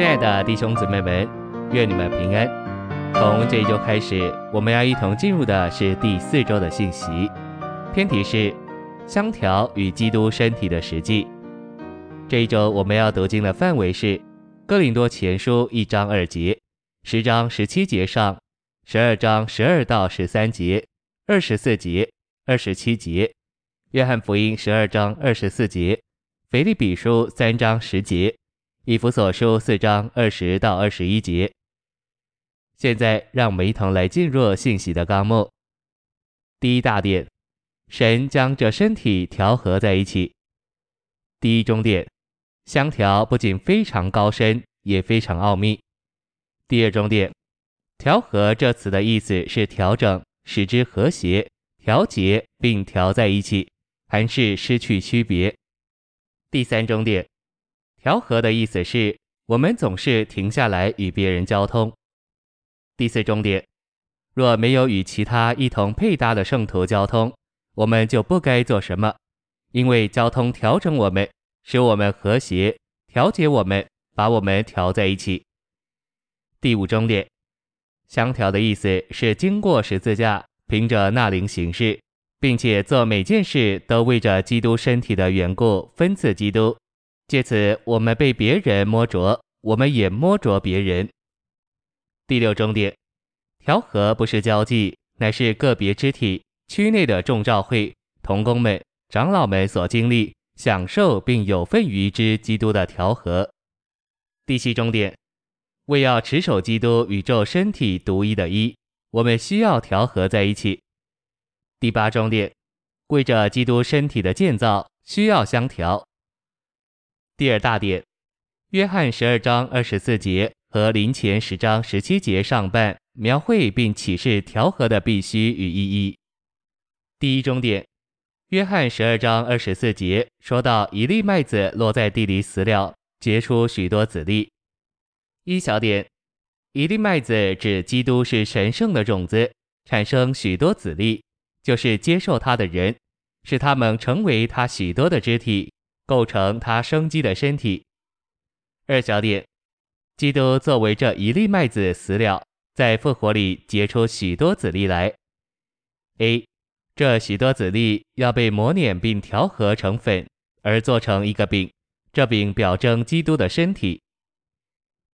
亲爱的弟兄姊妹们，愿你们平安。从这一周开始，我们要一同进入的是第四周的信息，偏题是相调与基督身体的实际。这一周我们要读经的范围是哥林多前书一章二节、十章十七节上、十二章十二到十三节、二十四节、二十七节、约翰福音十二章二十四节、腓立比书三章十节。以弗所书四章二十到二十一节。现在，让我们一同来进入信息的纲目。第一大点，神将这身体调和在一起。第一中点，相调不仅非常高深，也非常奥秘。第二中点，调和这词的意思是调整，使之和谐、调节并调在一起，还是失去区别。第三中点。调和的意思是我们总是停下来与别人交通。第四重点，若没有与其他一同配搭的圣徒交通，我们就不该做什么，因为交通调整我们，使我们和谐，调节我们，把我们调在一起。第五重点，相调的意思是经过十字架，凭着那灵行事，并且做每件事都为着基督身体的缘故，分赐基督。借此，我们被别人摸着，我们也摸着别人。第六重点，调和不是交际，乃是个别肢体区内的众召会同工们、长老们所经历、享受并有份于之基督的调和。第七重点，为要持守基督宇宙身体独一的一，我们需要调和在一起。第八重点，为着基督身体的建造，需要相调。第二大点，约翰十二章二十四节和林前十章十七节上半描绘并启示调和的必须与意义。第一中点，约翰十二章二十四节说到一粒麦子落在地里死了，结出许多子粒。一小点，一粒麦子指基督是神圣的种子，产生许多子粒，就是接受他的人，使他们成为他许多的肢体。构成他生机的身体。二小点，基督作为这一粒麦子死了，在复活里结出许多子粒来。A，这许多子粒要被磨碾并调和成粉，而做成一个饼，这饼表征基督的身体。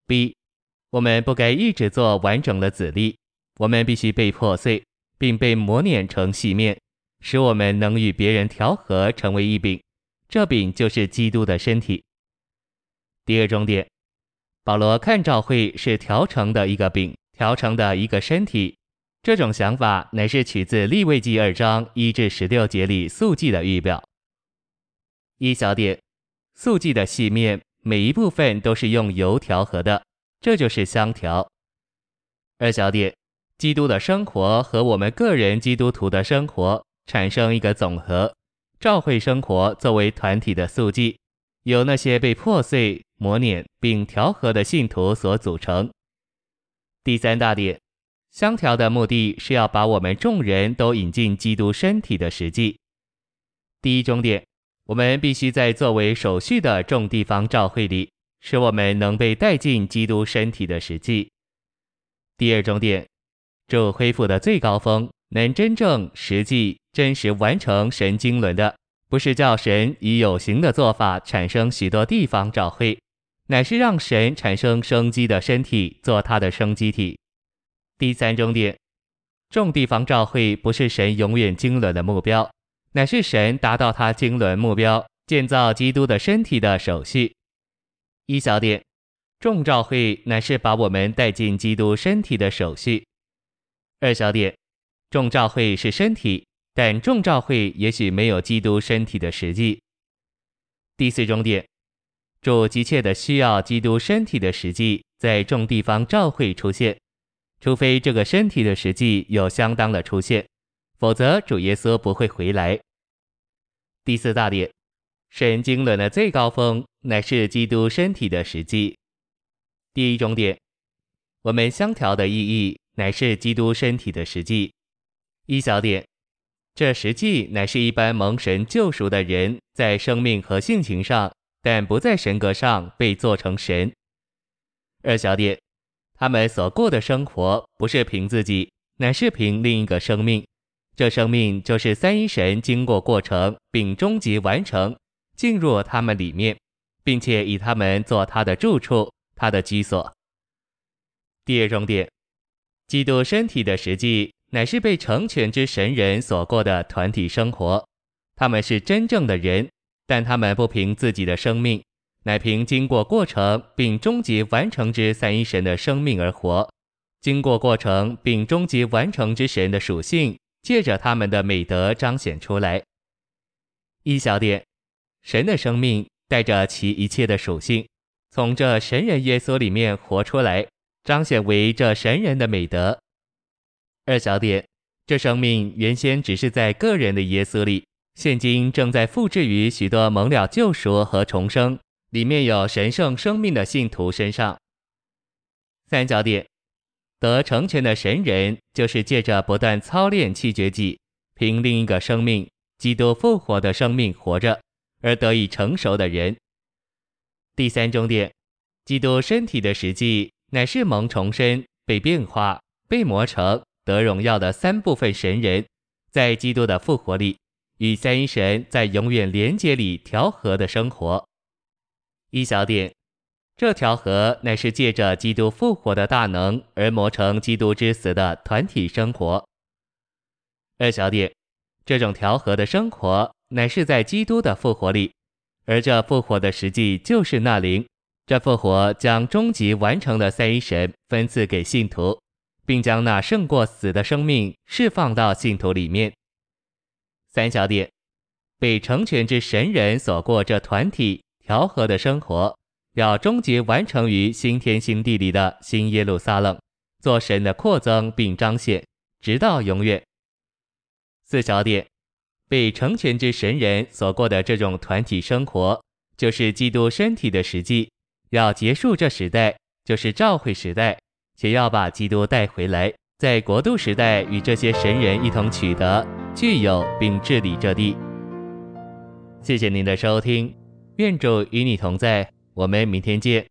B，我们不该一直做完整的子粒，我们必须被破碎，并被磨碾成细面，使我们能与别人调和成为一饼。这饼就是基督的身体。第二重点，保罗看教会是调成的一个饼，调成的一个身体。这种想法乃是取自利未记二章一至十六节里素祭的预表。一小点，素祭的细面每一部分都是用油调和的，这就是相调。二小点，基督的生活和我们个人基督徒的生活产生一个总和。教会生活作为团体的素祭，由那些被破碎、磨碾并调和的信徒所组成。第三大点，相调的目的是要把我们众人都引进基督身体的实际。第一终点，我们必须在作为手续的众地方教会里，使我们能被带进基督身体的实际。第二终点，主恢复的最高峰。能真正、实际、真实完成神经纶的，不是叫神以有形的做法产生许多地方照会，乃是让神产生生机的身体做他的生机体。第三重点，众地方照会不是神永远经纶的目标，乃是神达到他经纶目标、建造基督的身体的手续。一小点，众照会乃是把我们带进基督身体的手续。二小点。众召会是身体，但众召会也许没有基督身体的实际。第四重点，主急切的需要基督身体的实际在众地方召会出现，除非这个身体的实际有相当的出现，否则主耶稣不会回来。第四大点，神经论的最高峰乃是基督身体的实际。第一种点，我们相调的意义乃是基督身体的实际。一小点，这实际乃是一般蒙神救赎的人在生命和性情上，但不在神格上被做成神。二小点，他们所过的生活不是凭自己，乃是凭另一个生命。这生命就是三一神经过过程并终极完成，进入他们里面，并且以他们做他的住处、他的居所。第二重点，基督身体的实际乃是被成全之神人所过的团体生活。他们是真正的人，但他们不凭自己的生命，乃凭经过过程并终极完成之三一神的生命而活。经过过程并终极完成之神的属性。借着他们的美德彰显出来。一小点，神的生命带着其一切的属性，从这神人耶稣里面活出来，彰显为这神人的美德。二小点，这生命原先只是在个人的耶稣里，现今正在复制于许多蒙了救赎和重生，里面有神圣生命的信徒身上。三小点。得成全的神人，就是借着不断操练弃绝己，凭另一个生命——基督复活的生命活着，而得以成熟的人。第三重点，基督身体的实际，乃是蒙重生、被变化、被磨成、得荣耀的三部分神人，在基督的复活里，与三一神在永远连结里调和的生活。一小点。这调和乃是借着基督复活的大能而磨成基督之死的团体生活。二小点，这种调和的生活乃是在基督的复活里，而这复活的实际就是那灵。这复活将终极完成的三一神分赐给信徒，并将那胜过死的生命释放到信徒里面。三小点，被成全之神人所过这团体调和的生活。要终极完成于新天新地里的新耶路撒冷，做神的扩增并彰显，直到永远。四小点，被成全之神人所过的这种团体生活，就是基督身体的实际。要结束这时代，就是召会时代，且要把基督带回来，在国度时代与这些神人一同取得、具有并治理这地。谢谢您的收听，愿主与你同在。我们明天见。